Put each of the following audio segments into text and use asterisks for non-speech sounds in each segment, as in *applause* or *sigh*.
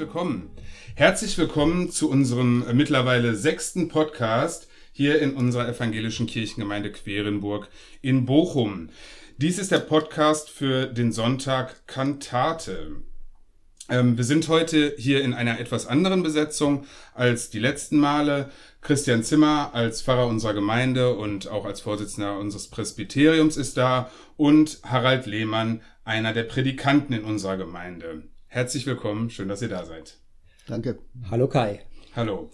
Herzlich willkommen. Herzlich willkommen zu unserem äh, mittlerweile sechsten Podcast hier in unserer evangelischen Kirchengemeinde Querenburg in Bochum. Dies ist der Podcast für den Sonntag Kantate. Ähm, wir sind heute hier in einer etwas anderen Besetzung als die letzten Male. Christian Zimmer als Pfarrer unserer Gemeinde und auch als Vorsitzender unseres Presbyteriums ist da und Harald Lehmann, einer der Predikanten in unserer Gemeinde. Herzlich willkommen, schön, dass ihr da seid. Danke. Hallo Kai. Hallo.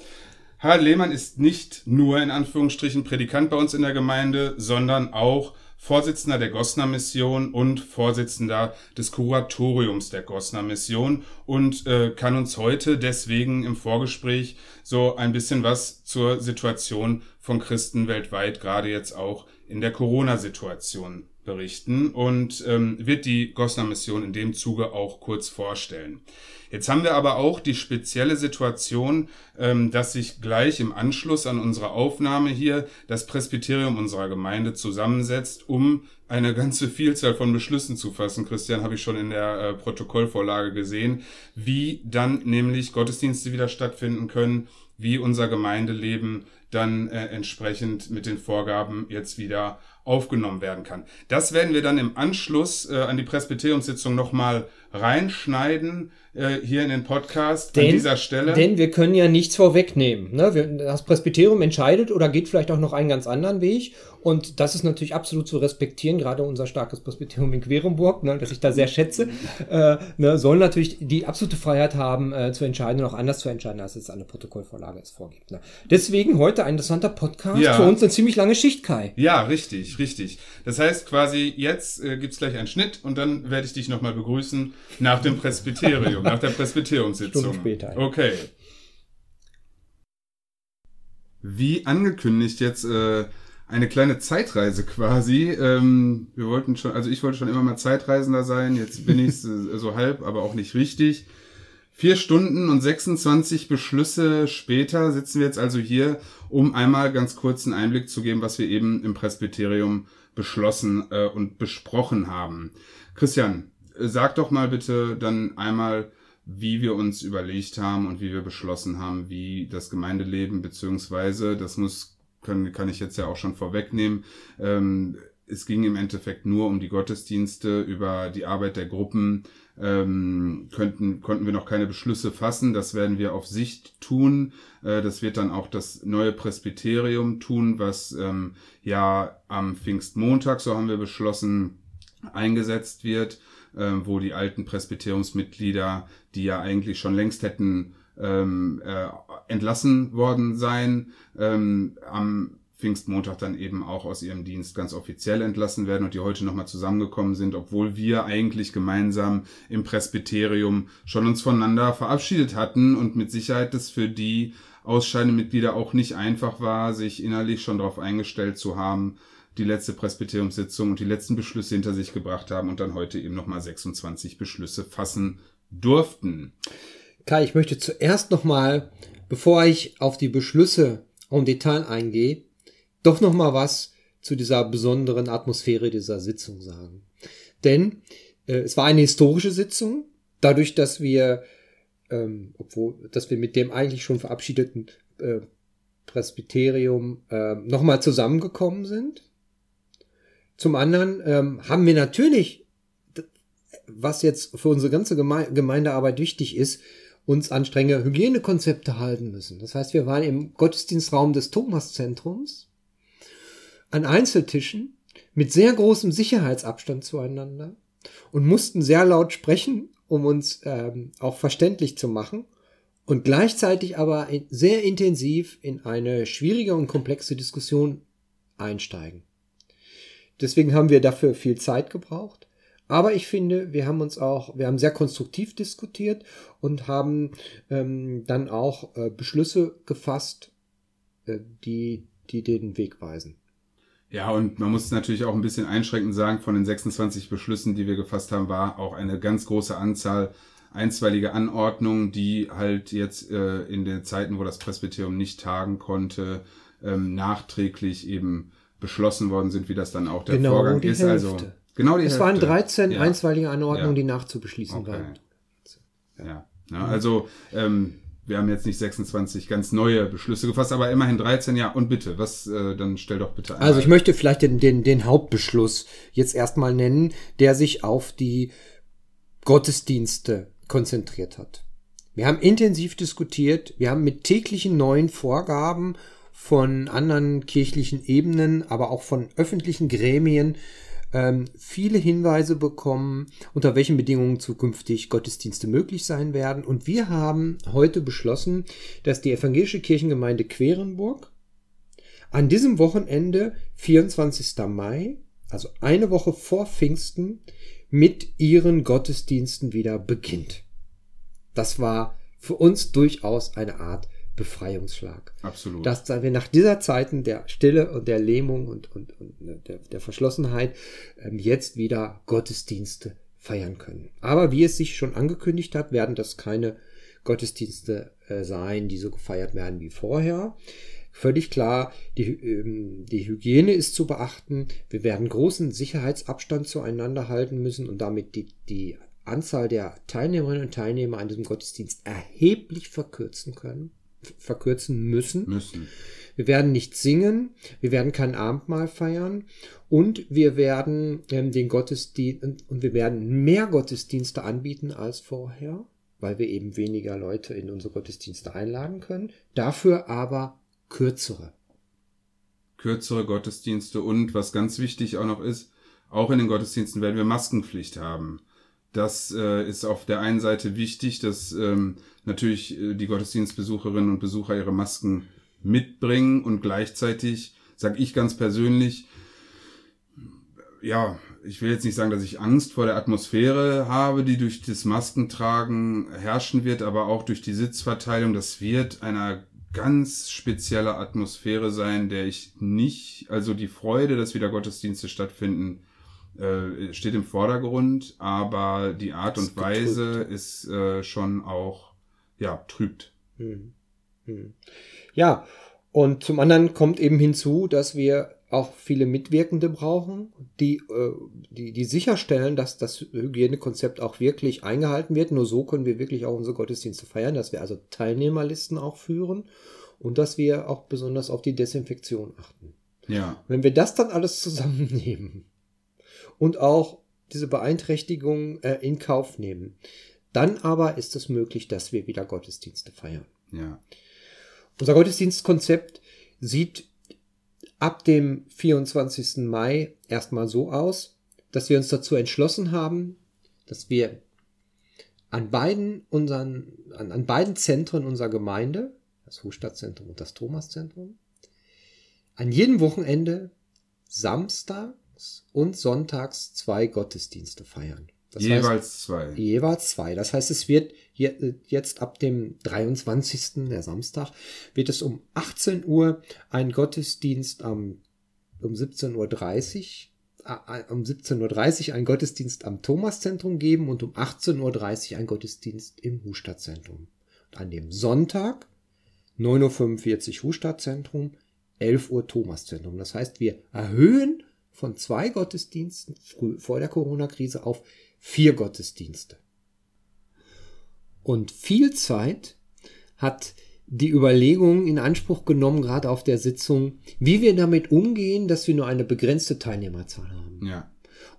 Harald Lehmann ist nicht nur in Anführungsstrichen Predikant bei uns in der Gemeinde, sondern auch Vorsitzender der Gosner Mission und Vorsitzender des Kuratoriums der Gosner Mission und äh, kann uns heute deswegen im Vorgespräch so ein bisschen was zur Situation von Christen weltweit, gerade jetzt auch in der Corona-Situation berichten und ähm, wird die Gosner Mission in dem Zuge auch kurz vorstellen. Jetzt haben wir aber auch die spezielle Situation, ähm, dass sich gleich im Anschluss an unsere Aufnahme hier das Presbyterium unserer Gemeinde zusammensetzt, um eine ganze *laughs* Vielzahl von Beschlüssen zu fassen. Christian habe ich schon in der äh, Protokollvorlage gesehen, wie dann nämlich Gottesdienste wieder stattfinden können, wie unser Gemeindeleben dann äh, entsprechend mit den Vorgaben jetzt wieder aufgenommen werden kann. Das werden wir dann im Anschluss äh, an die Presbyteriumssitzung nochmal reinschneiden äh, hier in den Podcast denn, an dieser Stelle. Denn wir können ja nichts vorwegnehmen. Ne? Das Presbyterium entscheidet oder geht vielleicht auch noch einen ganz anderen Weg. Und das ist natürlich absolut zu respektieren, gerade unser starkes Presbyterium in Querenburg, ne, das ich da sehr schätze, äh, ne, soll natürlich die absolute Freiheit haben, äh, zu entscheiden und auch anders zu entscheiden, als es eine Protokollvorlage es vorgibt. Ne? Deswegen heute ein interessanter Podcast, ja. für uns eine ziemlich lange Schicht, Kai. Ja, richtig, richtig. Das heißt quasi, jetzt äh, gibt's gleich einen Schnitt und dann werde ich dich nochmal begrüßen nach dem Presbyterium, nach der Presbyteriumssitzung. Stunden später. Ja. Okay. Wie angekündigt jetzt äh, eine kleine Zeitreise quasi. Ähm, wir wollten schon, also ich wollte schon immer mal Zeitreisender sein, jetzt bin ich äh, *laughs* so halb, aber auch nicht richtig. Vier Stunden und 26 Beschlüsse später sitzen wir jetzt also hier, um einmal ganz kurz einen Einblick zu geben, was wir eben im Presbyterium beschlossen äh, und besprochen haben. Christian, sag doch mal bitte dann einmal, wie wir uns überlegt haben und wie wir beschlossen haben, wie das Gemeindeleben beziehungsweise, das muss können, kann ich jetzt ja auch schon vorwegnehmen. Ähm, es ging im Endeffekt nur um die Gottesdienste, über die Arbeit der Gruppen ähm, könnten, konnten wir noch keine Beschlüsse fassen. Das werden wir auf Sicht tun. Äh, das wird dann auch das neue Presbyterium tun, was ähm, ja am Pfingstmontag, so haben wir beschlossen, eingesetzt wird, wo die alten Presbyteriumsmitglieder, die ja eigentlich schon längst hätten ähm, äh, entlassen worden sein, ähm, am Pfingstmontag dann eben auch aus ihrem Dienst ganz offiziell entlassen werden und die heute nochmal zusammengekommen sind, obwohl wir eigentlich gemeinsam im Presbyterium schon uns voneinander verabschiedet hatten und mit Sicherheit das für die ausscheidenden Mitglieder auch nicht einfach war, sich innerlich schon darauf eingestellt zu haben, die letzte Presbyteriumssitzung und die letzten Beschlüsse hinter sich gebracht haben und dann heute eben nochmal 26 Beschlüsse fassen durften. Kai, ich möchte zuerst nochmal, bevor ich auf die Beschlüsse im Detail eingehe, doch nochmal was zu dieser besonderen Atmosphäre dieser Sitzung sagen. Denn äh, es war eine historische Sitzung, dadurch, dass wir, ähm, obwohl, dass wir mit dem eigentlich schon verabschiedeten äh, Presbyterium äh, nochmal zusammengekommen sind. Zum anderen ähm, haben wir natürlich, was jetzt für unsere ganze Geme Gemeindearbeit wichtig ist, uns an strenge Hygienekonzepte halten müssen. Das heißt, wir waren im Gottesdienstraum des Thomaszentrums an Einzeltischen mit sehr großem Sicherheitsabstand zueinander und mussten sehr laut sprechen, um uns ähm, auch verständlich zu machen und gleichzeitig aber sehr intensiv in eine schwierige und komplexe Diskussion einsteigen. Deswegen haben wir dafür viel Zeit gebraucht. Aber ich finde, wir haben uns auch, wir haben sehr konstruktiv diskutiert und haben ähm, dann auch äh, Beschlüsse gefasst, äh, die, die den Weg weisen. Ja, und man muss natürlich auch ein bisschen einschränkend sagen, von den 26 Beschlüssen, die wir gefasst haben, war auch eine ganz große Anzahl einstweilige Anordnungen, die halt jetzt äh, in den Zeiten, wo das Presbyterium nicht tagen konnte, ähm, nachträglich eben beschlossen worden sind, wie das dann auch der genau, Vorgang ist. Hälfte. Also Genau die Es Hälfte. waren 13 ja. einstweilige Anordnungen, ja. die nachzubeschließen okay. waren. Ja. Ja, also ähm, wir haben jetzt nicht 26 ganz neue Beschlüsse gefasst, aber immerhin 13, ja. Und bitte, was, äh, dann stell doch bitte ein. Also ich möchte vielleicht den, den, den Hauptbeschluss jetzt erstmal nennen, der sich auf die Gottesdienste konzentriert hat. Wir haben intensiv diskutiert, wir haben mit täglichen neuen Vorgaben von anderen kirchlichen Ebenen, aber auch von öffentlichen Gremien ähm, viele Hinweise bekommen, unter welchen Bedingungen zukünftig Gottesdienste möglich sein werden. Und wir haben heute beschlossen, dass die evangelische Kirchengemeinde Querenburg an diesem Wochenende, 24. Mai, also eine Woche vor Pfingsten, mit ihren Gottesdiensten wieder beginnt. Das war für uns durchaus eine Art Befreiungsschlag. Absolut. Dass wir nach dieser Zeiten der Stille und der Lähmung und, und, und ne, der, der Verschlossenheit ähm, jetzt wieder Gottesdienste feiern können. Aber wie es sich schon angekündigt hat, werden das keine Gottesdienste äh, sein, die so gefeiert werden wie vorher. Völlig klar, die, ähm, die Hygiene ist zu beachten. Wir werden großen Sicherheitsabstand zueinander halten müssen und damit die, die Anzahl der Teilnehmerinnen und Teilnehmer an diesem Gottesdienst erheblich verkürzen können verkürzen müssen. Müssen. Wir werden nicht singen, wir werden kein Abendmahl feiern und wir werden ähm, den Gottesdienst und wir werden mehr Gottesdienste anbieten als vorher, weil wir eben weniger Leute in unsere Gottesdienste einladen können. Dafür aber kürzere. Kürzere Gottesdienste und was ganz wichtig auch noch ist, auch in den Gottesdiensten werden wir Maskenpflicht haben. Das äh, ist auf der einen Seite wichtig, dass ähm, natürlich äh, die Gottesdienstbesucherinnen und Besucher ihre Masken mitbringen und gleichzeitig sage ich ganz persönlich, ja, ich will jetzt nicht sagen, dass ich Angst vor der Atmosphäre habe, die durch das Maskentragen herrschen wird, aber auch durch die Sitzverteilung. Das wird einer ganz spezielle Atmosphäre sein, der ich nicht, also die Freude, dass wieder Gottesdienste stattfinden, äh, steht im Vordergrund, aber die Art und Weise ist äh, schon auch, ja, trübt. Hm. Hm. Ja, und zum anderen kommt eben hinzu, dass wir auch viele Mitwirkende brauchen, die, äh, die, die sicherstellen, dass das Hygienekonzept auch wirklich eingehalten wird. Nur so können wir wirklich auch unsere Gottesdienste feiern, dass wir also Teilnehmerlisten auch führen und dass wir auch besonders auf die Desinfektion achten. Ja. Wenn wir das dann alles zusammennehmen, und auch diese Beeinträchtigung äh, in Kauf nehmen. Dann aber ist es möglich, dass wir wieder Gottesdienste feiern. Ja. Unser Gottesdienstkonzept sieht ab dem 24. Mai erstmal so aus, dass wir uns dazu entschlossen haben, dass wir an beiden unseren, an, an beiden Zentren unserer Gemeinde, das Hofstadtzentrum und das Thomaszentrum, an jedem Wochenende Samstag und sonntags zwei Gottesdienste feiern. Das jeweils heißt, zwei. Jeweils zwei. Das heißt, es wird jetzt ab dem 23., der Samstag, wird es um 18 Uhr ein Gottesdienst am, um 17.30 Uhr äh, um 17.30 Uhr ein Gottesdienst am Thomaszentrum geben und um 18.30 Uhr ein Gottesdienst im Hustadtzentrum. Und an dem Sonntag 9.45 Uhr Hustadtzentrum, 11 Uhr Thomaszentrum. Das heißt, wir erhöhen von zwei Gottesdiensten früh, vor der Corona-Krise auf vier Gottesdienste. Und viel Zeit hat die Überlegung in Anspruch genommen, gerade auf der Sitzung, wie wir damit umgehen, dass wir nur eine begrenzte Teilnehmerzahl haben. Ja.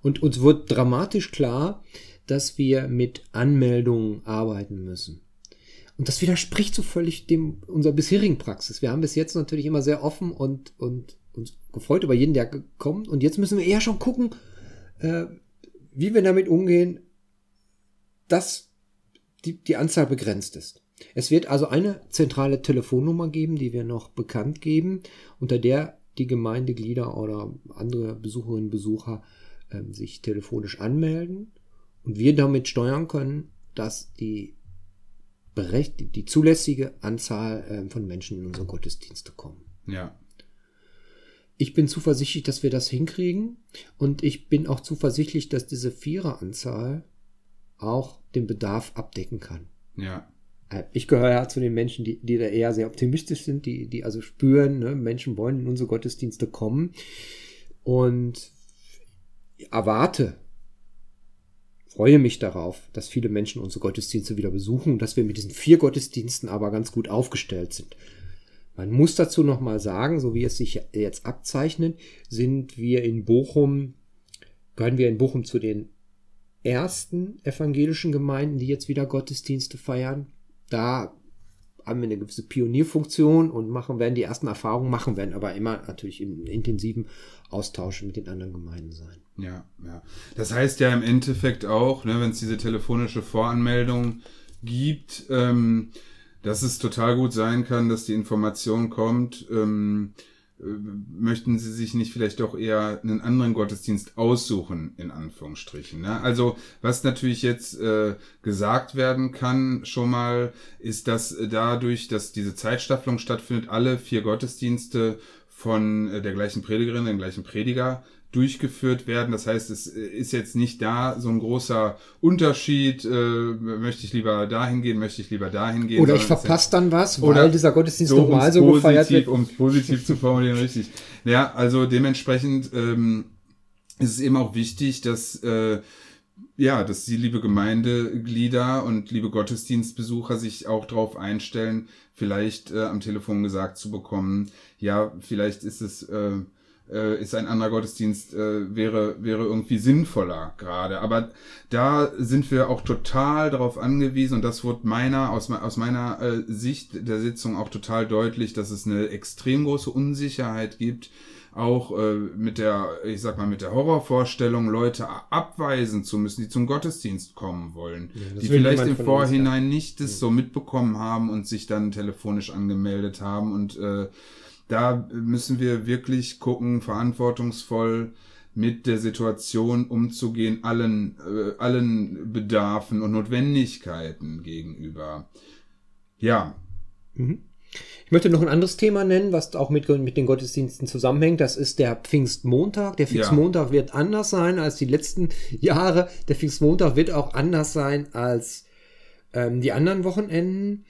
Und uns wird dramatisch klar, dass wir mit Anmeldungen arbeiten müssen. Und das widerspricht so völlig dem unserer bisherigen Praxis. Wir haben bis jetzt natürlich immer sehr offen und, und uns gefreut über jeden, der kommt. Und jetzt müssen wir eher schon gucken, äh, wie wir damit umgehen, dass die, die Anzahl begrenzt ist. Es wird also eine zentrale Telefonnummer geben, die wir noch bekannt geben, unter der die Gemeindeglieder oder andere Besucherinnen und Besucher äh, sich telefonisch anmelden und wir damit steuern können, dass die berecht die zulässige Anzahl äh, von Menschen in unsere Gottesdienste kommen. Ja ich bin zuversichtlich, dass wir das hinkriegen. Und ich bin auch zuversichtlich, dass diese Viereranzahl auch den Bedarf abdecken kann. Ja. Äh, ich gehöre ja zu den Menschen, die, die da eher sehr optimistisch sind, die, die also spüren, ne, Menschen wollen in unsere Gottesdienste kommen. Und erwarte freue mich darauf, dass viele Menschen unsere Gottesdienste wieder besuchen und dass wir mit diesen vier Gottesdiensten aber ganz gut aufgestellt sind. Man muss dazu nochmal sagen, so wie es sich jetzt abzeichnet, sind wir in Bochum, gehören wir in Bochum zu den ersten evangelischen Gemeinden, die jetzt wieder Gottesdienste feiern. Da haben wir eine gewisse Pionierfunktion und machen werden die ersten Erfahrungen machen werden, aber immer natürlich im intensiven Austausch mit den anderen Gemeinden sein. Ja, ja. Das heißt ja im Endeffekt auch, ne, wenn es diese telefonische Voranmeldung gibt, ähm, dass es total gut sein kann, dass die Information kommt, ähm, äh, möchten Sie sich nicht vielleicht doch eher einen anderen Gottesdienst aussuchen, in Anführungsstrichen. Ne? Also was natürlich jetzt äh, gesagt werden kann schon mal, ist, dass dadurch, dass diese Zeitstaffelung stattfindet, alle vier Gottesdienste von äh, der gleichen Predigerin, dem gleichen Prediger durchgeführt werden. Das heißt, es ist jetzt nicht da so ein großer Unterschied, äh, möchte ich lieber dahin gehen, möchte ich lieber dahin gehen. Oder ich verpasse dann was, weil dieser Gottesdienst so normal so gefeiert wird. Um positiv zu formulieren, richtig. Ja, also dementsprechend ähm, ist es eben auch wichtig, dass äh, ja, dass die liebe Gemeindeglieder und liebe Gottesdienstbesucher sich auch darauf einstellen, vielleicht äh, am Telefon gesagt zu bekommen, ja, vielleicht ist es äh, äh, ist ein anderer Gottesdienst, äh, wäre, wäre irgendwie sinnvoller gerade. Aber da sind wir auch total darauf angewiesen und das wurde meiner, aus, aus meiner äh, Sicht der Sitzung auch total deutlich, dass es eine extrem große Unsicherheit gibt, auch äh, mit der, ich sag mal, mit der Horrorvorstellung, Leute abweisen zu müssen, die zum Gottesdienst kommen wollen, ja, die vielleicht im Vorhinein uns, ja. nicht das ja. so mitbekommen haben und sich dann telefonisch angemeldet haben und äh, da müssen wir wirklich gucken, verantwortungsvoll mit der Situation umzugehen, allen, äh, allen Bedarfen und Notwendigkeiten gegenüber. Ja. Mhm. Ich möchte noch ein anderes Thema nennen, was auch mit, mit den Gottesdiensten zusammenhängt. Das ist der Pfingstmontag. Der Pfingstmontag ja. wird anders sein als die letzten Jahre. Der Pfingstmontag wird auch anders sein als ähm, die anderen Wochenenden.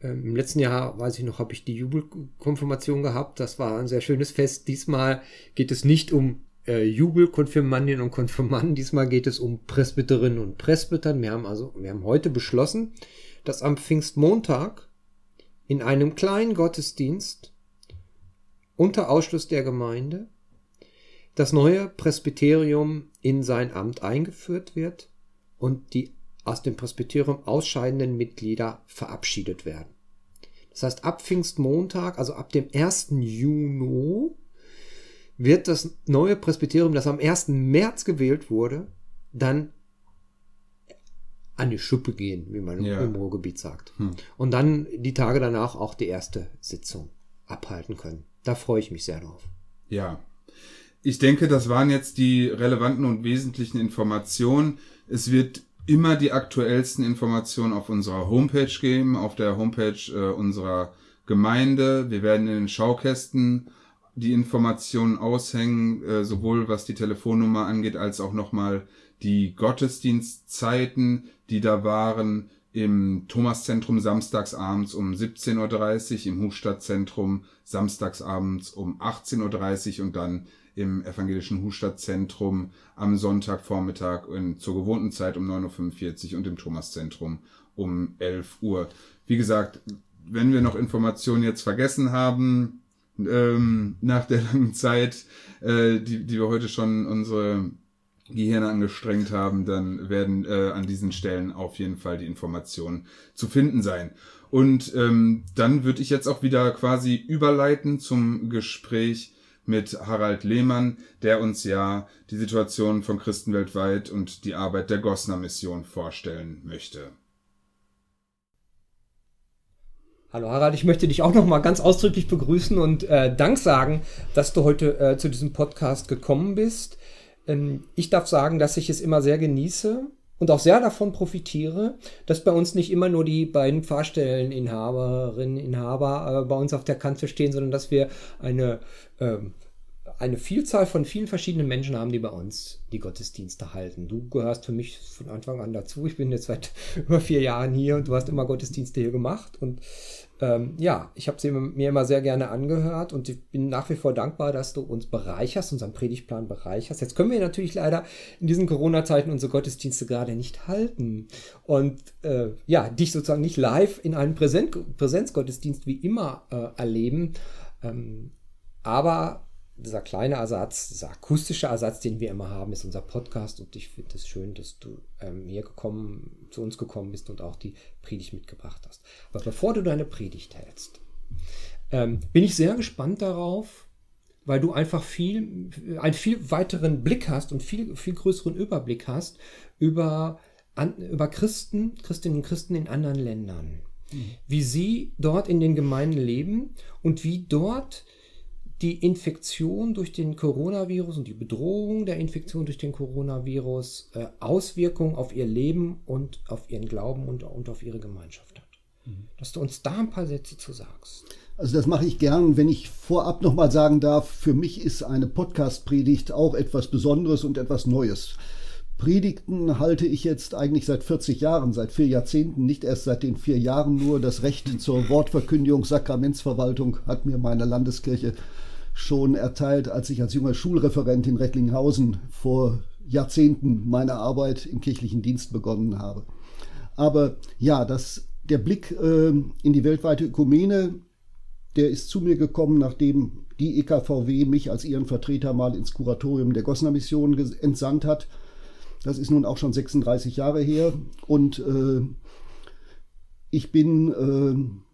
Ähm, Im letzten Jahr, weiß ich noch, habe ich die Jubelkonfirmation gehabt. Das war ein sehr schönes Fest. Diesmal geht es nicht um äh, Jubelkonfirmandinnen und Konfirmanden. Diesmal geht es um Presbyterinnen und Presbytern. Wir haben also, wir haben heute beschlossen, dass am Pfingstmontag in einem kleinen Gottesdienst unter Ausschluss der Gemeinde das neue Presbyterium in sein Amt eingeführt wird und die aus dem Presbyterium ausscheidenden Mitglieder verabschiedet werden. Das heißt, ab Pfingstmontag, also ab dem 1. Juni, wird das neue Presbyterium, das am 1. März gewählt wurde, dann an die Schuppe gehen, wie man ja. im Ruhrgebiet sagt. Hm. Und dann die Tage danach auch die erste Sitzung abhalten können. Da freue ich mich sehr drauf. Ja. Ich denke, das waren jetzt die relevanten und wesentlichen Informationen. Es wird immer die aktuellsten Informationen auf unserer Homepage geben, auf der Homepage äh, unserer Gemeinde. Wir werden in den Schaukästen die Informationen aushängen, äh, sowohl was die Telefonnummer angeht, als auch nochmal die Gottesdienstzeiten, die da waren im Thomaszentrum samstagsabends um 17.30 Uhr, im Hofstadtzentrum samstagsabends um 18.30 Uhr und dann im evangelischen Hustadtzentrum am Sonntagvormittag in, zur gewohnten Zeit um 9.45 Uhr und im Thomaszentrum um 11 Uhr. Wie gesagt, wenn wir noch Informationen jetzt vergessen haben, ähm, nach der langen Zeit, äh, die, die wir heute schon unsere Gehirne angestrengt haben, dann werden äh, an diesen Stellen auf jeden Fall die Informationen zu finden sein. Und ähm, dann würde ich jetzt auch wieder quasi überleiten zum Gespräch mit Harald Lehmann, der uns ja die Situation von Christen weltweit und die Arbeit der Gosner Mission vorstellen möchte. Hallo Harald, ich möchte dich auch noch mal ganz ausdrücklich begrüßen und äh, Dank sagen, dass du heute äh, zu diesem Podcast gekommen bist. Ähm, ich darf sagen, dass ich es immer sehr genieße, und auch sehr davon profitiere, dass bei uns nicht immer nur die beiden Fahrstelleninhaberinnen, Inhaber äh, bei uns auf der Kante stehen, sondern dass wir eine, ähm, eine Vielzahl von vielen verschiedenen Menschen haben, die bei uns die Gottesdienste halten. Du gehörst für mich von Anfang an dazu. Ich bin jetzt seit *laughs* über vier Jahren hier und du hast immer Gottesdienste hier gemacht und ähm, ja, ich habe sie mir immer sehr gerne angehört und ich bin nach wie vor dankbar, dass du uns bereicherst, unseren Predigtplan bereicherst. Jetzt können wir natürlich leider in diesen Corona-Zeiten unsere Gottesdienste gerade nicht halten und äh, ja, dich sozusagen nicht live in einem Präsen Präsenzgottesdienst wie immer äh, erleben. Ähm, aber dieser kleine Ersatz, dieser akustische Ersatz, den wir immer haben, ist unser Podcast. Und ich finde es schön, dass du ähm, hier gekommen, zu uns gekommen bist und auch die Predigt mitgebracht hast. Aber bevor du deine Predigt hältst, ähm, bin ich sehr gespannt darauf, weil du einfach viel, einen viel weiteren Blick hast und viel, viel größeren Überblick hast über, an, über Christen, Christinnen und Christen in anderen Ländern. Mhm. Wie sie dort in den Gemeinden leben und wie dort die Infektion durch den Coronavirus und die Bedrohung der Infektion durch den Coronavirus äh, Auswirkungen auf ihr Leben und auf ihren Glauben und, und auf ihre Gemeinschaft hat. Mhm. Dass du uns da ein paar Sätze zu sagst. Also das mache ich gern, wenn ich vorab nochmal sagen darf, für mich ist eine Podcast-Predigt auch etwas Besonderes und etwas Neues. Predigten halte ich jetzt eigentlich seit 40 Jahren, seit vier Jahrzehnten, nicht erst seit den vier Jahren nur. Das Recht zur Wortverkündigung, Sakramentsverwaltung hat mir meine Landeskirche schon erteilt, als ich als junger Schulreferent in Recklinghausen vor Jahrzehnten meine Arbeit im kirchlichen Dienst begonnen habe. Aber ja, das, der Blick äh, in die weltweite Ökumene, der ist zu mir gekommen, nachdem die EKVW mich als ihren Vertreter mal ins Kuratorium der Gosner Mission entsandt hat. Das ist nun auch schon 36 Jahre her. Und äh, ich bin äh,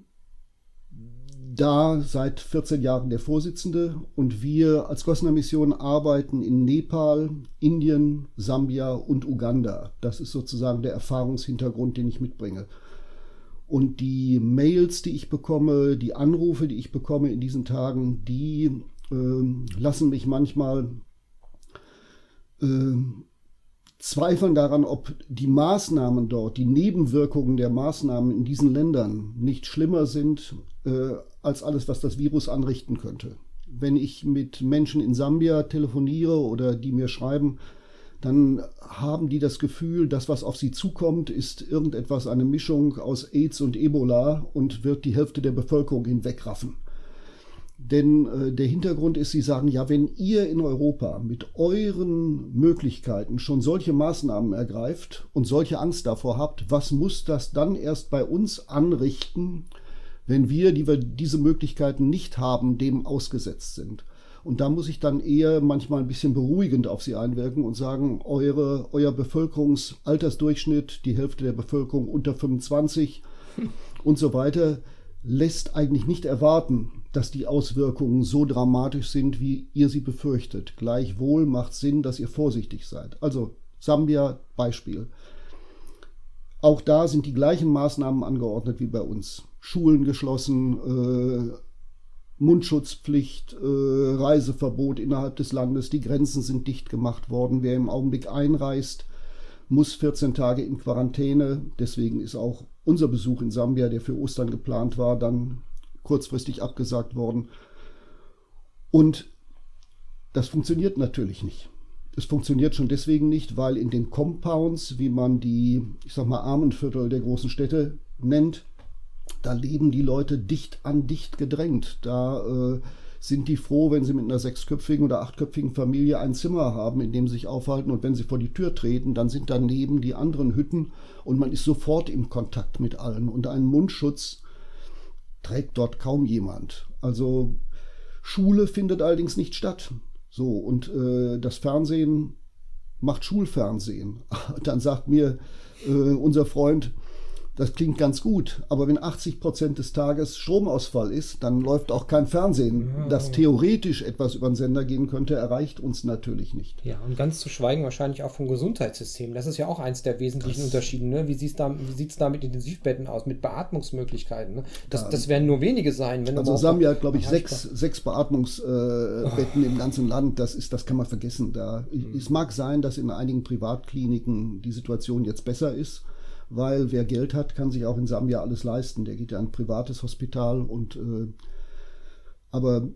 da seit 14 Jahren der Vorsitzende und wir als Gosner Mission arbeiten in Nepal, Indien, Sambia und Uganda. Das ist sozusagen der Erfahrungshintergrund, den ich mitbringe. Und die Mails, die ich bekomme, die Anrufe, die ich bekomme in diesen Tagen, die äh, lassen mich manchmal äh, zweifeln daran, ob die Maßnahmen dort, die Nebenwirkungen der Maßnahmen in diesen Ländern nicht schlimmer sind äh, als alles, was das Virus anrichten könnte. Wenn ich mit Menschen in Sambia telefoniere oder die mir schreiben, dann haben die das Gefühl, das, was auf sie zukommt, ist irgendetwas, eine Mischung aus AIDS und Ebola und wird die Hälfte der Bevölkerung hinwegraffen. Denn äh, der Hintergrund ist, Sie sagen, ja, wenn ihr in Europa mit euren Möglichkeiten schon solche Maßnahmen ergreift und solche Angst davor habt, was muss das dann erst bei uns anrichten, wenn wir, die wir diese Möglichkeiten nicht haben, dem ausgesetzt sind? Und da muss ich dann eher manchmal ein bisschen beruhigend auf sie einwirken und sagen, eure, euer Bevölkerungsaltersdurchschnitt, die Hälfte der Bevölkerung unter 25 *laughs* und so weiter, lässt eigentlich nicht erwarten, dass die Auswirkungen so dramatisch sind, wie ihr sie befürchtet. Gleichwohl macht Sinn, dass ihr vorsichtig seid. Also Sambia Beispiel. Auch da sind die gleichen Maßnahmen angeordnet wie bei uns. Schulen geschlossen, äh, Mundschutzpflicht, äh, Reiseverbot innerhalb des Landes, die Grenzen sind dicht gemacht worden. Wer im Augenblick einreist, muss 14 Tage in Quarantäne. Deswegen ist auch unser Besuch in Sambia, der für Ostern geplant war, dann kurzfristig abgesagt worden. Und das funktioniert natürlich nicht. Es funktioniert schon deswegen nicht, weil in den Compounds, wie man die, ich sag mal, Armenviertel der großen Städte nennt, da leben die Leute dicht an dicht gedrängt. Da äh, sind die froh, wenn sie mit einer sechsköpfigen oder achtköpfigen Familie ein Zimmer haben, in dem sie sich aufhalten. Und wenn sie vor die Tür treten, dann sind daneben die anderen Hütten und man ist sofort im Kontakt mit allen. Und einen Mundschutz trägt dort kaum jemand. Also Schule findet allerdings nicht statt. So, und äh, das Fernsehen macht Schulfernsehen. *laughs* Dann sagt mir äh, unser Freund, das klingt ganz gut, aber wenn 80 Prozent des Tages Stromausfall ist, dann läuft auch kein Fernsehen. Ja. Das theoretisch etwas über den Sender gehen könnte, erreicht uns natürlich nicht. Ja, und ganz zu schweigen wahrscheinlich auch vom Gesundheitssystem. Das ist ja auch eins der wesentlichen das Unterschiede. Ne? Wie sieht es da, da mit Intensivbetten aus, mit Beatmungsmöglichkeiten? Ne? Das, ja. das werden nur wenige sein. Wenn also Sambia hat, glaube ich, sechs, sechs Beatmungsbetten äh, oh. im ganzen Land. Das, ist, das kann man vergessen. Da, mhm. Es mag sein, dass in einigen Privatkliniken die Situation jetzt besser ist weil wer Geld hat, kann sich auch in Sambia alles leisten. Der geht ja ein privates Hospital und äh, aber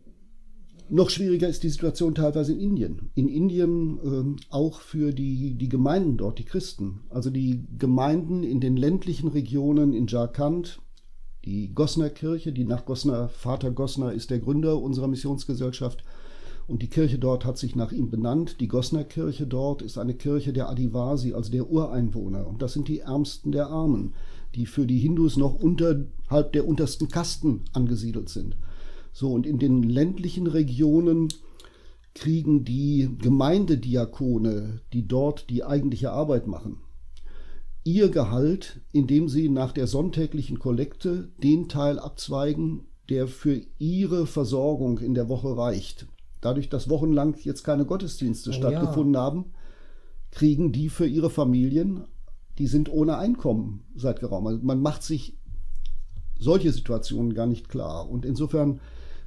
noch schwieriger ist die Situation teilweise in Indien. In Indien äh, auch für die, die Gemeinden dort, die Christen. Also die Gemeinden in den ländlichen Regionen in Jharkhand, Die Gosner Kirche, die nach Gosner, Vater Gosner ist der Gründer unserer Missionsgesellschaft. Und die Kirche dort hat sich nach ihm benannt. Die Gosner Kirche dort ist eine Kirche der Adivasi, also der Ureinwohner. Und das sind die Ärmsten der Armen, die für die Hindus noch unterhalb der untersten Kasten angesiedelt sind. So, und in den ländlichen Regionen kriegen die Gemeindediakone, die dort die eigentliche Arbeit machen, ihr Gehalt, indem sie nach der sonntäglichen Kollekte den Teil abzweigen, der für ihre Versorgung in der Woche reicht. Dadurch, dass wochenlang jetzt keine Gottesdienste Oh stattgefunden haben, kriegen die für ihre Familien, die sind ohne Einkommen seit geraumer. Also man macht sich solche Situationen gar nicht klar. Und insofern,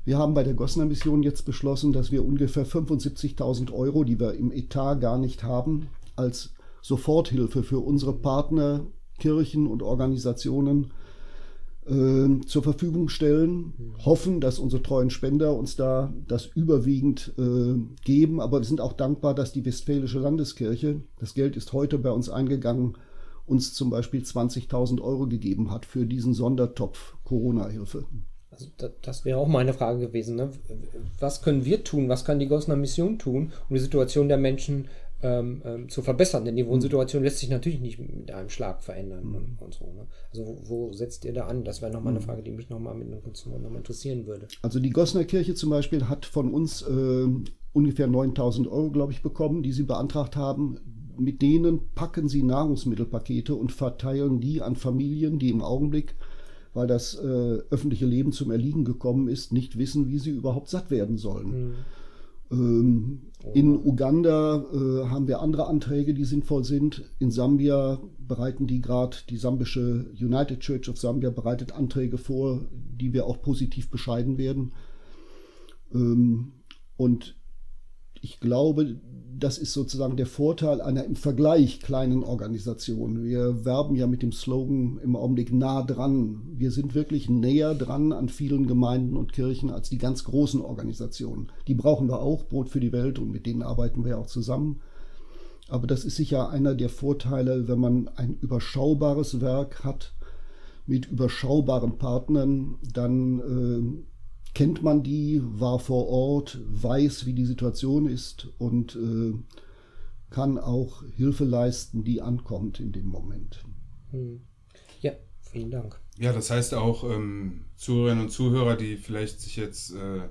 wir haben bei der Gosner Mission jetzt beschlossen, dass wir ungefähr 75.000 Euro, die wir im Etat gar nicht haben, als Soforthilfe für unsere Partner, Kirchen und Organisationen äh, zur Verfügung stellen. Hoffen, dass unsere treuen Spender uns da das überwiegend äh, geben. Aber wir sind auch dankbar, dass die Westfälische Landeskirche, das Geld ist heute bei uns eingegangen, uns zum Beispiel 20.000 Euro gegeben hat für diesen Sondertopf Corona-Hilfe. Also das, das wäre auch meine Frage gewesen. Ne? Was können wir tun? Was kann die Gosner Mission tun, um die Situation der Menschen ähm, ähm, zu verbessern? Denn die Wohnsituation lässt sich natürlich nicht mit einem Schlag verändern und, und so. Ne? Also wo, wo, setzt ihr da an? Das wäre nochmal eine Frage, die mich nochmal mit einem mal interessieren würde. Also die Gosner Kirche zum Beispiel hat von uns äh, ungefähr 9000 Euro, glaube ich, bekommen, die sie beantragt haben. Mit denen packen sie Nahrungsmittelpakete und verteilen die an Familien, die im Augenblick weil das äh, öffentliche Leben zum Erliegen gekommen ist, nicht wissen, wie sie überhaupt satt werden sollen. Mhm. Ähm, oh. In Uganda äh, haben wir andere Anträge, die sinnvoll sind. In Sambia bereiten die gerade, die sambische United Church of Zambia bereitet Anträge vor, die wir auch positiv bescheiden werden. Ähm, und ich glaube, das ist sozusagen der Vorteil einer im Vergleich kleinen Organisation. Wir werben ja mit dem Slogan im Augenblick nah dran. Wir sind wirklich näher dran an vielen Gemeinden und Kirchen als die ganz großen Organisationen. Die brauchen wir auch, Brot für die Welt, und mit denen arbeiten wir auch zusammen. Aber das ist sicher einer der Vorteile, wenn man ein überschaubares Werk hat mit überschaubaren Partnern, dann äh, kennt man die, war vor Ort, weiß, wie die Situation ist und äh, kann auch Hilfe leisten, die ankommt in dem Moment. Hm. Ja, vielen Dank. Ja, das heißt auch ähm, Zuhörerinnen und Zuhörer, die vielleicht sich jetzt äh,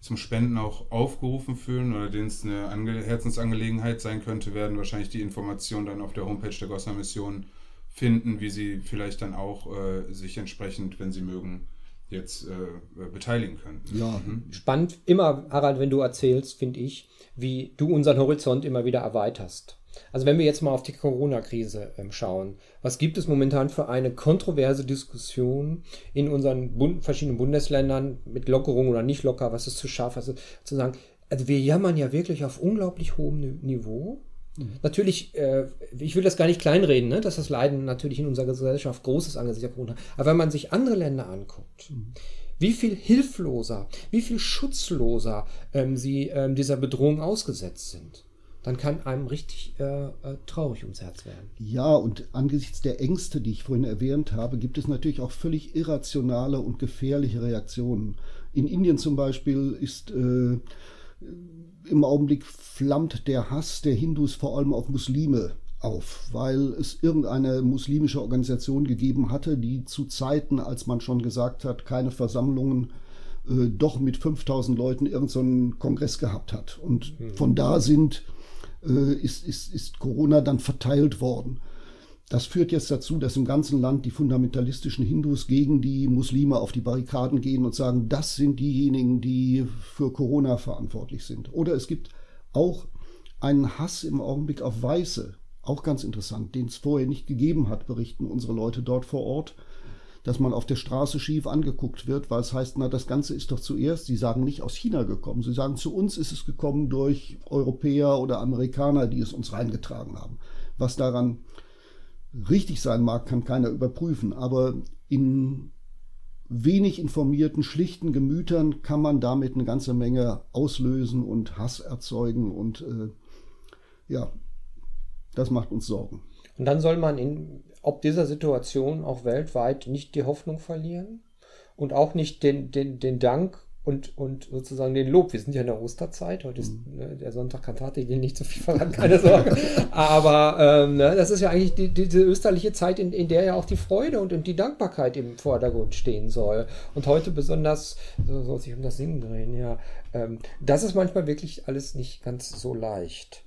zum Spenden auch aufgerufen fühlen oder denen es eine Ange Herzensangelegenheit sein könnte, werden wahrscheinlich die Informationen dann auf der Homepage der Gosser Mission finden, wie sie vielleicht dann auch äh, sich entsprechend, wenn sie mögen, jetzt äh, beteiligen können. Ja. Mhm. Spannend, immer, Harald, wenn du erzählst, finde ich, wie du unseren Horizont immer wieder erweiterst. Also wenn wir jetzt mal auf die Corona-Krise ähm, schauen, was gibt es momentan für eine kontroverse Diskussion in unseren Bund verschiedenen Bundesländern mit Lockerung oder nicht locker, was ist zu scharf, was ist zu sagen. Also wir jammern ja wirklich auf unglaublich hohem Niveau. Mhm. Natürlich, äh, ich will das gar nicht kleinreden, ne, dass das Leiden natürlich in unserer Gesellschaft groß ist angesichts der Corona. Aber wenn man sich andere Länder anguckt, mhm. wie viel hilfloser, wie viel schutzloser ähm, sie ähm, dieser Bedrohung ausgesetzt sind, dann kann einem richtig äh, äh, traurig ums Herz werden. Ja, und angesichts der Ängste, die ich vorhin erwähnt habe, gibt es natürlich auch völlig irrationale und gefährliche Reaktionen. In Indien zum Beispiel ist äh, im Augenblick flammt der Hass der Hindus vor allem auf Muslime auf, weil es irgendeine muslimische Organisation gegeben hatte, die zu Zeiten, als man schon gesagt hat, keine Versammlungen, äh, doch mit 5000 Leuten irgendeinen so Kongress gehabt hat. Und mhm. von da sind, äh, ist, ist, ist Corona dann verteilt worden. Das führt jetzt dazu, dass im ganzen Land die fundamentalistischen Hindus gegen die Muslime auf die Barrikaden gehen und sagen, das sind diejenigen, die für Corona verantwortlich sind. Oder es gibt auch einen Hass im Augenblick auf Weiße, auch ganz interessant, den es vorher nicht gegeben hat, berichten unsere Leute dort vor Ort, dass man auf der Straße schief angeguckt wird, weil es heißt, na, das Ganze ist doch zuerst, sie sagen nicht aus China gekommen, sie sagen, zu uns ist es gekommen durch Europäer oder Amerikaner, die es uns reingetragen haben. Was daran richtig sein mag, kann keiner überprüfen, aber in wenig informierten, schlichten Gemütern kann man damit eine ganze Menge auslösen und Hass erzeugen und äh, ja, das macht uns Sorgen. Und dann soll man in ob dieser Situation auch weltweit nicht die Hoffnung verlieren? und auch nicht den, den, den Dank und, und sozusagen den Lob. Wir sind ja in der Osterzeit. Heute ist mhm. ne, der Sonntag Kantate, ich will nicht so viel verraten, keine Sorge. *laughs* Aber ähm, ne, das ist ja eigentlich die, diese österliche Zeit, in, in der ja auch die Freude und, und die Dankbarkeit im Vordergrund stehen soll. Und heute besonders, so soll sich um das Singen drehen, ja. Ähm, das ist manchmal wirklich alles nicht ganz so leicht.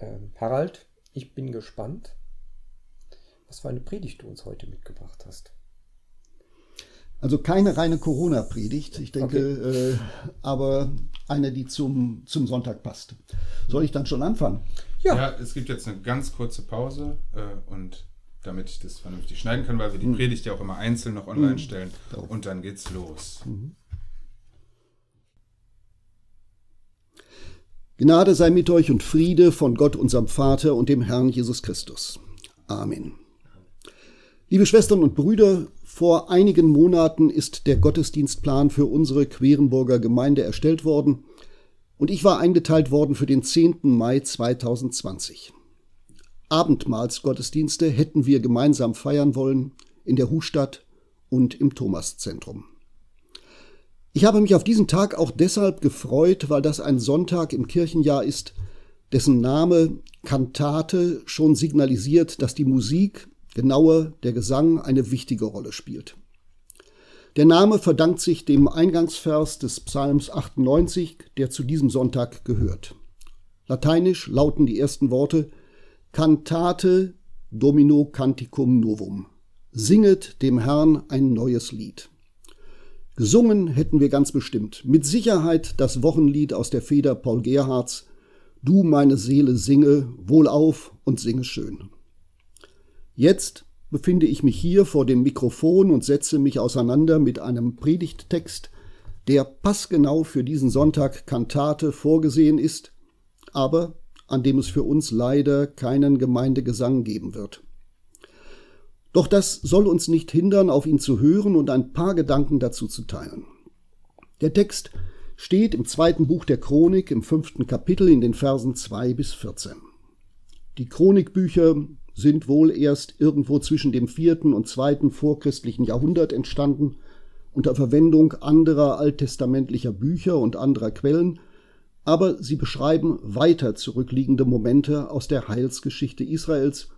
Ähm, Harald, ich bin gespannt, was für eine Predigt du uns heute mitgebracht hast. Also keine reine Corona-Predigt, ich denke, okay. äh, aber eine, die zum, zum Sonntag passt. Soll ich dann schon anfangen? Ja. ja es gibt jetzt eine ganz kurze Pause äh, und damit ich das vernünftig schneiden kann, weil wir die mhm. Predigt ja auch immer einzeln noch online mhm. stellen. Und dann geht's los. Mhm. Gnade sei mit euch und Friede von Gott, unserem Vater und dem Herrn Jesus Christus. Amen. Liebe Schwestern und Brüder, vor einigen Monaten ist der Gottesdienstplan für unsere Querenburger Gemeinde erstellt worden und ich war eingeteilt worden für den 10. Mai 2020. Abendmahlsgottesdienste hätten wir gemeinsam feiern wollen in der Hustadt und im Thomaszentrum. Ich habe mich auf diesen Tag auch deshalb gefreut, weil das ein Sonntag im Kirchenjahr ist, dessen Name Kantate schon signalisiert, dass die Musik genauer der Gesang eine wichtige Rolle spielt. Der Name verdankt sich dem Eingangsvers des Psalms 98, der zu diesem Sonntag gehört. Lateinisch lauten die ersten Worte Cantate Domino Canticum Novum. Singet dem Herrn ein neues Lied. Gesungen hätten wir ganz bestimmt, mit Sicherheit das Wochenlied aus der Feder Paul Gerhards Du meine Seele singe, wohlauf und singe schön. Jetzt befinde ich mich hier vor dem Mikrofon und setze mich auseinander mit einem Predigttext, der passgenau für diesen Sonntag Kantate vorgesehen ist, aber an dem es für uns leider keinen Gemeindegesang geben wird. Doch das soll uns nicht hindern, auf ihn zu hören und ein paar Gedanken dazu zu teilen. Der Text steht im zweiten Buch der Chronik im fünften Kapitel in den Versen zwei bis vierzehn. Die Chronikbücher sind wohl erst irgendwo zwischen dem vierten und zweiten vorchristlichen Jahrhundert entstanden, unter Verwendung anderer alttestamentlicher Bücher und anderer Quellen, aber sie beschreiben weiter zurückliegende Momente aus der Heilsgeschichte Israels,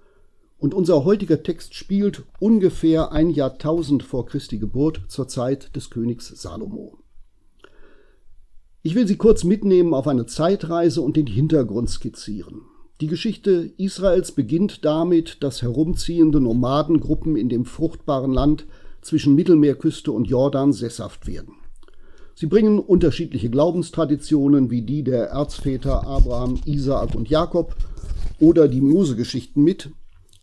und unser heutiger Text spielt ungefähr ein Jahrtausend vor Christi Geburt zur Zeit des Königs Salomo. Ich will Sie kurz mitnehmen auf eine Zeitreise und den Hintergrund skizzieren. Die Geschichte Israels beginnt damit, dass herumziehende Nomadengruppen in dem fruchtbaren Land zwischen Mittelmeerküste und Jordan sesshaft werden. Sie bringen unterschiedliche Glaubenstraditionen wie die der Erzväter Abraham, Isaak und Jakob oder die Mose-Geschichten mit.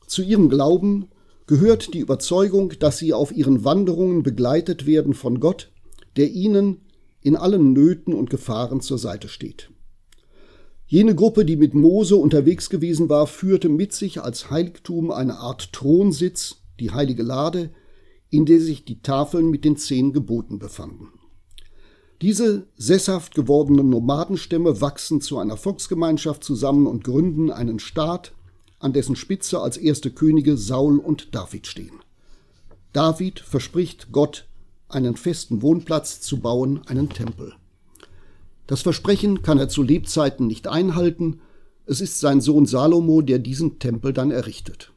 Zu ihrem Glauben gehört die Überzeugung, dass sie auf ihren Wanderungen begleitet werden von Gott, der ihnen in allen Nöten und Gefahren zur Seite steht. Jene Gruppe, die mit Mose unterwegs gewesen war, führte mit sich als Heiligtum eine Art Thronsitz, die heilige Lade, in der sich die Tafeln mit den zehn Geboten befanden. Diese sesshaft gewordenen Nomadenstämme wachsen zu einer Volksgemeinschaft zusammen und gründen einen Staat, an dessen Spitze als erste Könige Saul und David stehen. David verspricht Gott, einen festen Wohnplatz zu bauen, einen Tempel. Das Versprechen kann er zu Lebzeiten nicht einhalten, es ist sein Sohn Salomo, der diesen Tempel dann errichtet.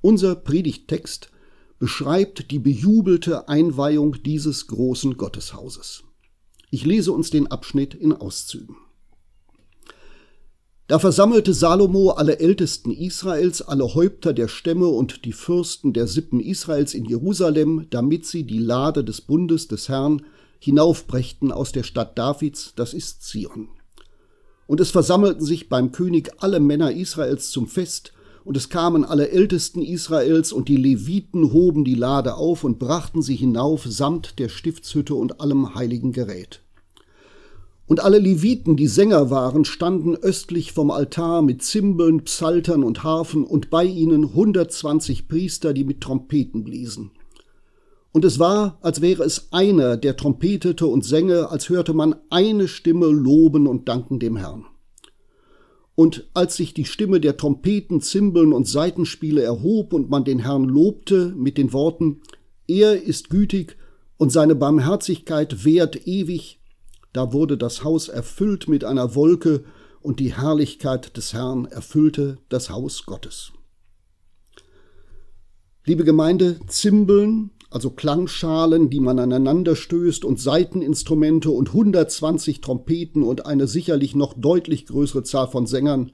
Unser Predigttext beschreibt die bejubelte Einweihung dieses großen Gotteshauses. Ich lese uns den Abschnitt in Auszügen. Da versammelte Salomo alle Ältesten Israels, alle Häupter der Stämme und die Fürsten der Sippen Israels in Jerusalem, damit sie die Lade des Bundes des Herrn hinaufbrächten aus der Stadt Davids, das ist Zion. Und es versammelten sich beim König alle Männer Israels zum Fest, und es kamen alle Ältesten Israels, und die Leviten hoben die Lade auf und brachten sie hinauf samt der Stiftshütte und allem heiligen Gerät. Und alle Leviten, die Sänger waren, standen östlich vom Altar mit Zimbeln, Psaltern und Harfen, und bei ihnen hundertzwanzig Priester, die mit Trompeten bliesen. Und es war, als wäre es einer, der trompetete und sänge, als hörte man eine Stimme loben und danken dem Herrn. Und als sich die Stimme der Trompeten, Zimbeln und Saitenspiele erhob und man den Herrn lobte mit den Worten, er ist gütig und seine Barmherzigkeit währt ewig. Da wurde das Haus erfüllt mit einer Wolke, und die Herrlichkeit des Herrn erfüllte das Haus Gottes. Liebe Gemeinde, Zimbeln, also Klangschalen, die man aneinander stößt, und Saiteninstrumente und 120 Trompeten und eine sicherlich noch deutlich größere Zahl von Sängern,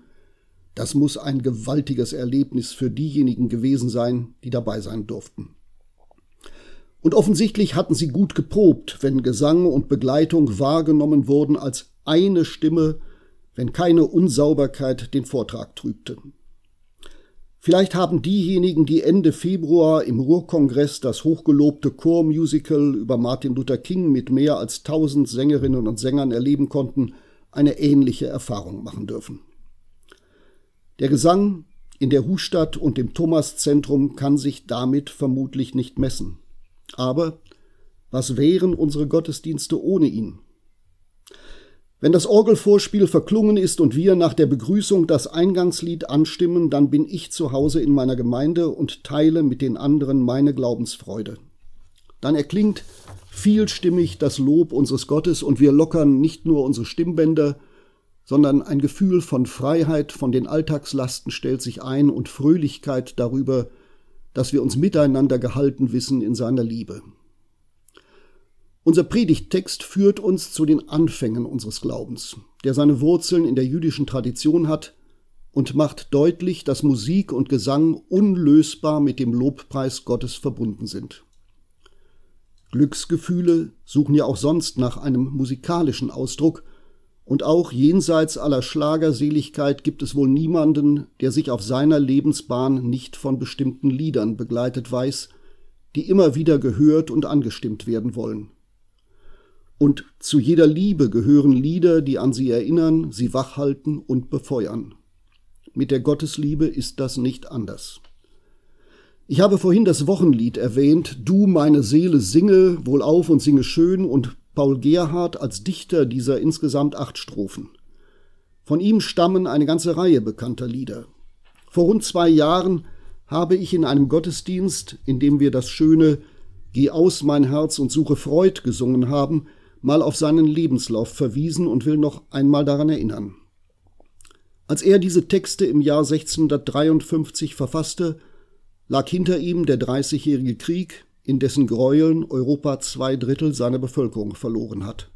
das muss ein gewaltiges Erlebnis für diejenigen gewesen sein, die dabei sein durften. Und offensichtlich hatten sie gut geprobt, wenn Gesang und Begleitung wahrgenommen wurden als eine Stimme, wenn keine Unsauberkeit den Vortrag trübte. Vielleicht haben diejenigen, die Ende Februar im Ruhrkongress das hochgelobte Chormusical über Martin Luther King mit mehr als tausend Sängerinnen und Sängern erleben konnten, eine ähnliche Erfahrung machen dürfen. Der Gesang in der Hustadt und dem Thomaszentrum kann sich damit vermutlich nicht messen. Aber was wären unsere Gottesdienste ohne ihn? Wenn das Orgelvorspiel verklungen ist und wir nach der Begrüßung das Eingangslied anstimmen, dann bin ich zu Hause in meiner Gemeinde und teile mit den anderen meine Glaubensfreude. Dann erklingt vielstimmig das Lob unseres Gottes und wir lockern nicht nur unsere Stimmbänder, sondern ein Gefühl von Freiheit von den Alltagslasten stellt sich ein und Fröhlichkeit darüber, dass wir uns miteinander gehalten wissen in seiner Liebe. Unser Predigttext führt uns zu den Anfängen unseres Glaubens, der seine Wurzeln in der jüdischen Tradition hat und macht deutlich, dass Musik und Gesang unlösbar mit dem Lobpreis Gottes verbunden sind. Glücksgefühle suchen ja auch sonst nach einem musikalischen Ausdruck, und auch jenseits aller Schlagerseligkeit gibt es wohl niemanden, der sich auf seiner Lebensbahn nicht von bestimmten Liedern begleitet weiß, die immer wieder gehört und angestimmt werden wollen. Und zu jeder Liebe gehören Lieder, die an sie erinnern, sie wachhalten und befeuern. Mit der Gottesliebe ist das nicht anders. Ich habe vorhin das Wochenlied erwähnt, Du meine Seele singe, wohlauf und singe schön, und Paul Gerhardt als Dichter dieser insgesamt acht Strophen. Von ihm stammen eine ganze Reihe bekannter Lieder. Vor rund zwei Jahren habe ich in einem Gottesdienst, in dem wir das schöne Geh aus mein Herz und suche Freud gesungen haben, mal auf seinen Lebenslauf verwiesen und will noch einmal daran erinnern. Als er diese Texte im Jahr 1653 verfasste, lag hinter ihm der Dreißigjährige Krieg, in dessen Gräueln Europa zwei Drittel seiner Bevölkerung verloren hat.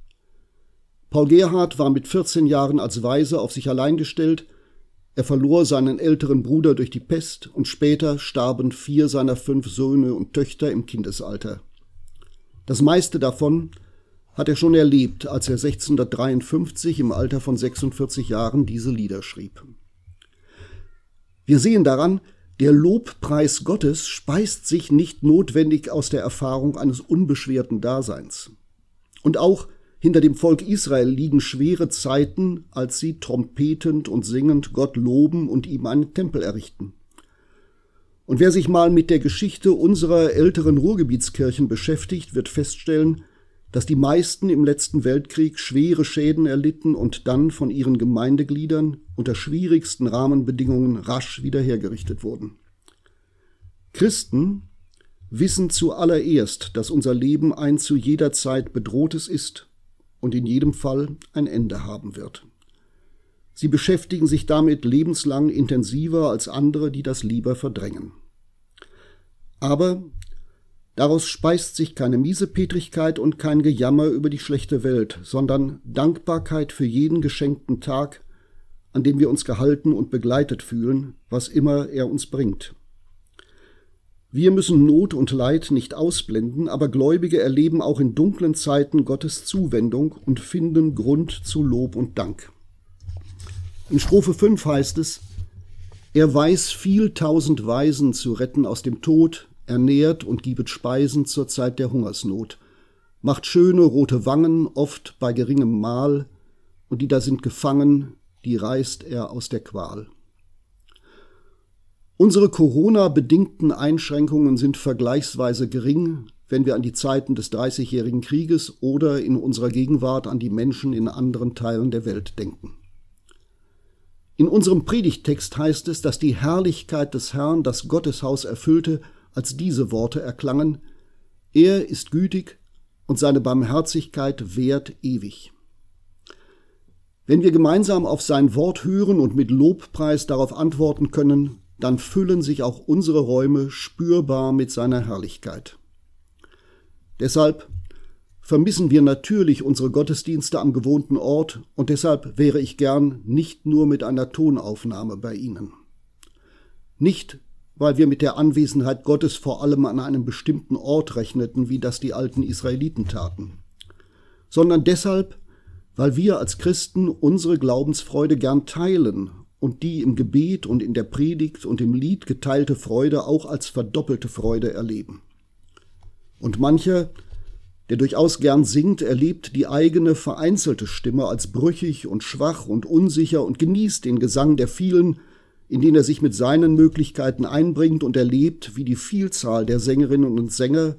Paul Gerhard war mit 14 Jahren als Waise auf sich allein gestellt, er verlor seinen älteren Bruder durch die Pest und später starben vier seiner fünf Söhne und Töchter im Kindesalter. Das meiste davon hat er schon erlebt, als er 1653 im Alter von 46 Jahren diese Lieder schrieb. Wir sehen daran, der Lobpreis Gottes speist sich nicht notwendig aus der Erfahrung eines unbeschwerten Daseins. Und auch hinter dem Volk Israel liegen schwere Zeiten, als sie trompetend und singend Gott loben und ihm einen Tempel errichten. Und wer sich mal mit der Geschichte unserer älteren Ruhrgebietskirchen beschäftigt, wird feststellen, dass die meisten im letzten Weltkrieg schwere Schäden erlitten und dann von ihren Gemeindegliedern unter schwierigsten Rahmenbedingungen rasch wiederhergerichtet wurden. Christen wissen zuallererst, dass unser Leben ein zu jeder Zeit bedrohtes ist und in jedem Fall ein Ende haben wird. Sie beschäftigen sich damit lebenslang intensiver als andere, die das lieber verdrängen. Aber Daraus speist sich keine Miesepetrigkeit und kein Gejammer über die schlechte Welt, sondern Dankbarkeit für jeden geschenkten Tag, an dem wir uns gehalten und begleitet fühlen, was immer er uns bringt. Wir müssen Not und Leid nicht ausblenden, aber Gläubige erleben auch in dunklen Zeiten Gottes Zuwendung und finden Grund zu Lob und Dank. In Strophe 5 heißt es, er weiß viel tausend Weisen zu retten aus dem Tod, ernährt und gibet Speisen zur Zeit der Hungersnot, macht schöne rote Wangen, oft bei geringem Mahl, und die da sind gefangen, die reißt er aus der Qual. Unsere Corona-bedingten Einschränkungen sind vergleichsweise gering, wenn wir an die Zeiten des Dreißigjährigen Krieges oder in unserer Gegenwart an die Menschen in anderen Teilen der Welt denken. In unserem Predigttext heißt es, dass die Herrlichkeit des Herrn das Gotteshaus erfüllte als diese Worte erklangen, er ist gütig und seine Barmherzigkeit währt ewig. Wenn wir gemeinsam auf sein Wort hören und mit Lobpreis darauf antworten können, dann füllen sich auch unsere Räume spürbar mit seiner Herrlichkeit. Deshalb vermissen wir natürlich unsere Gottesdienste am gewohnten Ort und deshalb wäre ich gern nicht nur mit einer Tonaufnahme bei Ihnen. Nicht, weil wir mit der Anwesenheit Gottes vor allem an einem bestimmten Ort rechneten, wie das die alten Israeliten taten, sondern deshalb, weil wir als Christen unsere Glaubensfreude gern teilen und die im Gebet und in der Predigt und im Lied geteilte Freude auch als verdoppelte Freude erleben. Und mancher, der durchaus gern singt, erlebt die eigene vereinzelte Stimme als brüchig und schwach und unsicher und genießt den Gesang der vielen, in den er sich mit seinen Möglichkeiten einbringt und erlebt, wie die Vielzahl der Sängerinnen und Sänger,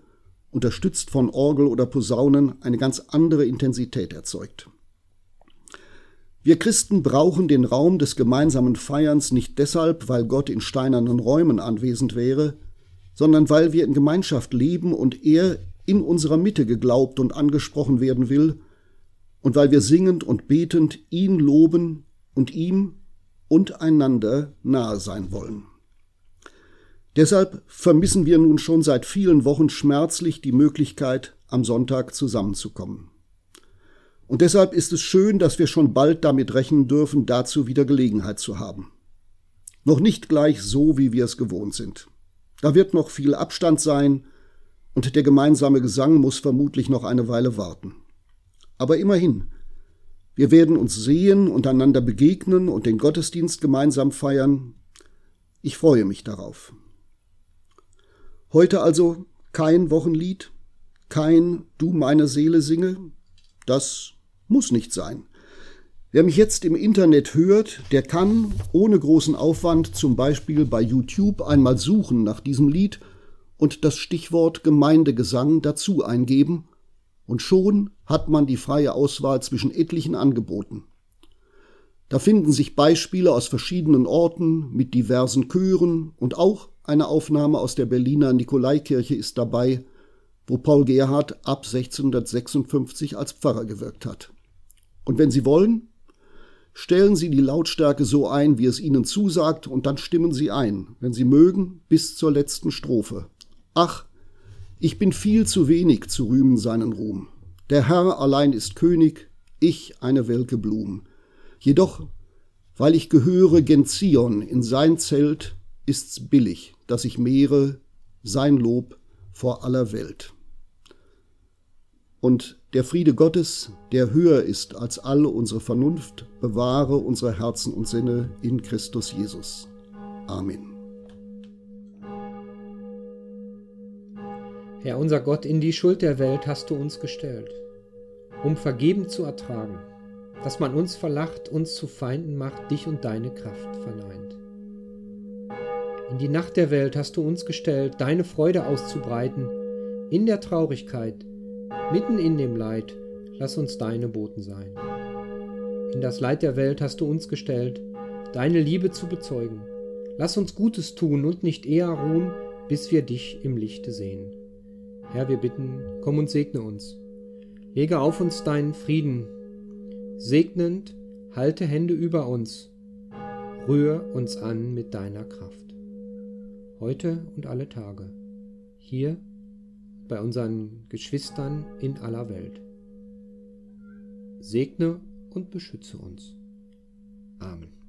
unterstützt von Orgel oder Posaunen, eine ganz andere Intensität erzeugt. Wir Christen brauchen den Raum des gemeinsamen Feierns nicht deshalb, weil Gott in steinernen Räumen anwesend wäre, sondern weil wir in Gemeinschaft leben und er in unserer Mitte geglaubt und angesprochen werden will, und weil wir singend und betend ihn loben und ihm und einander nahe sein wollen. Deshalb vermissen wir nun schon seit vielen Wochen schmerzlich die Möglichkeit, am Sonntag zusammenzukommen. Und deshalb ist es schön, dass wir schon bald damit rechnen dürfen, dazu wieder Gelegenheit zu haben. Noch nicht gleich so, wie wir es gewohnt sind. Da wird noch viel Abstand sein, und der gemeinsame Gesang muss vermutlich noch eine Weile warten. Aber immerhin, wir werden uns sehen und einander begegnen und den Gottesdienst gemeinsam feiern. Ich freue mich darauf. Heute also kein Wochenlied, kein Du meine Seele singe, das muss nicht sein. Wer mich jetzt im Internet hört, der kann ohne großen Aufwand zum Beispiel bei YouTube einmal suchen nach diesem Lied und das Stichwort Gemeindegesang dazu eingeben, und schon hat man die freie Auswahl zwischen etlichen Angeboten. Da finden sich Beispiele aus verschiedenen Orten mit diversen Chören und auch eine Aufnahme aus der Berliner Nikolaikirche ist dabei, wo Paul Gerhard ab 1656 als Pfarrer gewirkt hat. Und wenn Sie wollen, stellen Sie die Lautstärke so ein, wie es Ihnen zusagt, und dann stimmen Sie ein, wenn Sie mögen, bis zur letzten Strophe. Ach, ich bin viel zu wenig zu rühmen seinen Ruhm. Der Herr allein ist König, ich eine welke Blum. Jedoch, weil ich gehöre gen Zion in sein Zelt, ist's billig, dass ich mehre sein Lob vor aller Welt. Und der Friede Gottes, der höher ist als alle unsere Vernunft, bewahre unsere Herzen und Sinne in Christus Jesus. Amen. Herr unser Gott, in die Schuld der Welt hast du uns gestellt, um vergeben zu ertragen, dass man uns verlacht, uns zu Feinden macht, dich und deine Kraft verneint. In die Nacht der Welt hast du uns gestellt, deine Freude auszubreiten, in der Traurigkeit, mitten in dem Leid, lass uns deine Boten sein. In das Leid der Welt hast du uns gestellt, deine Liebe zu bezeugen. Lass uns Gutes tun und nicht eher ruhen, bis wir dich im Lichte sehen. Herr, wir bitten, komm und segne uns. Lege auf uns deinen Frieden. Segnend, halte Hände über uns. Rühr uns an mit deiner Kraft. Heute und alle Tage. Hier bei unseren Geschwistern in aller Welt. Segne und beschütze uns. Amen.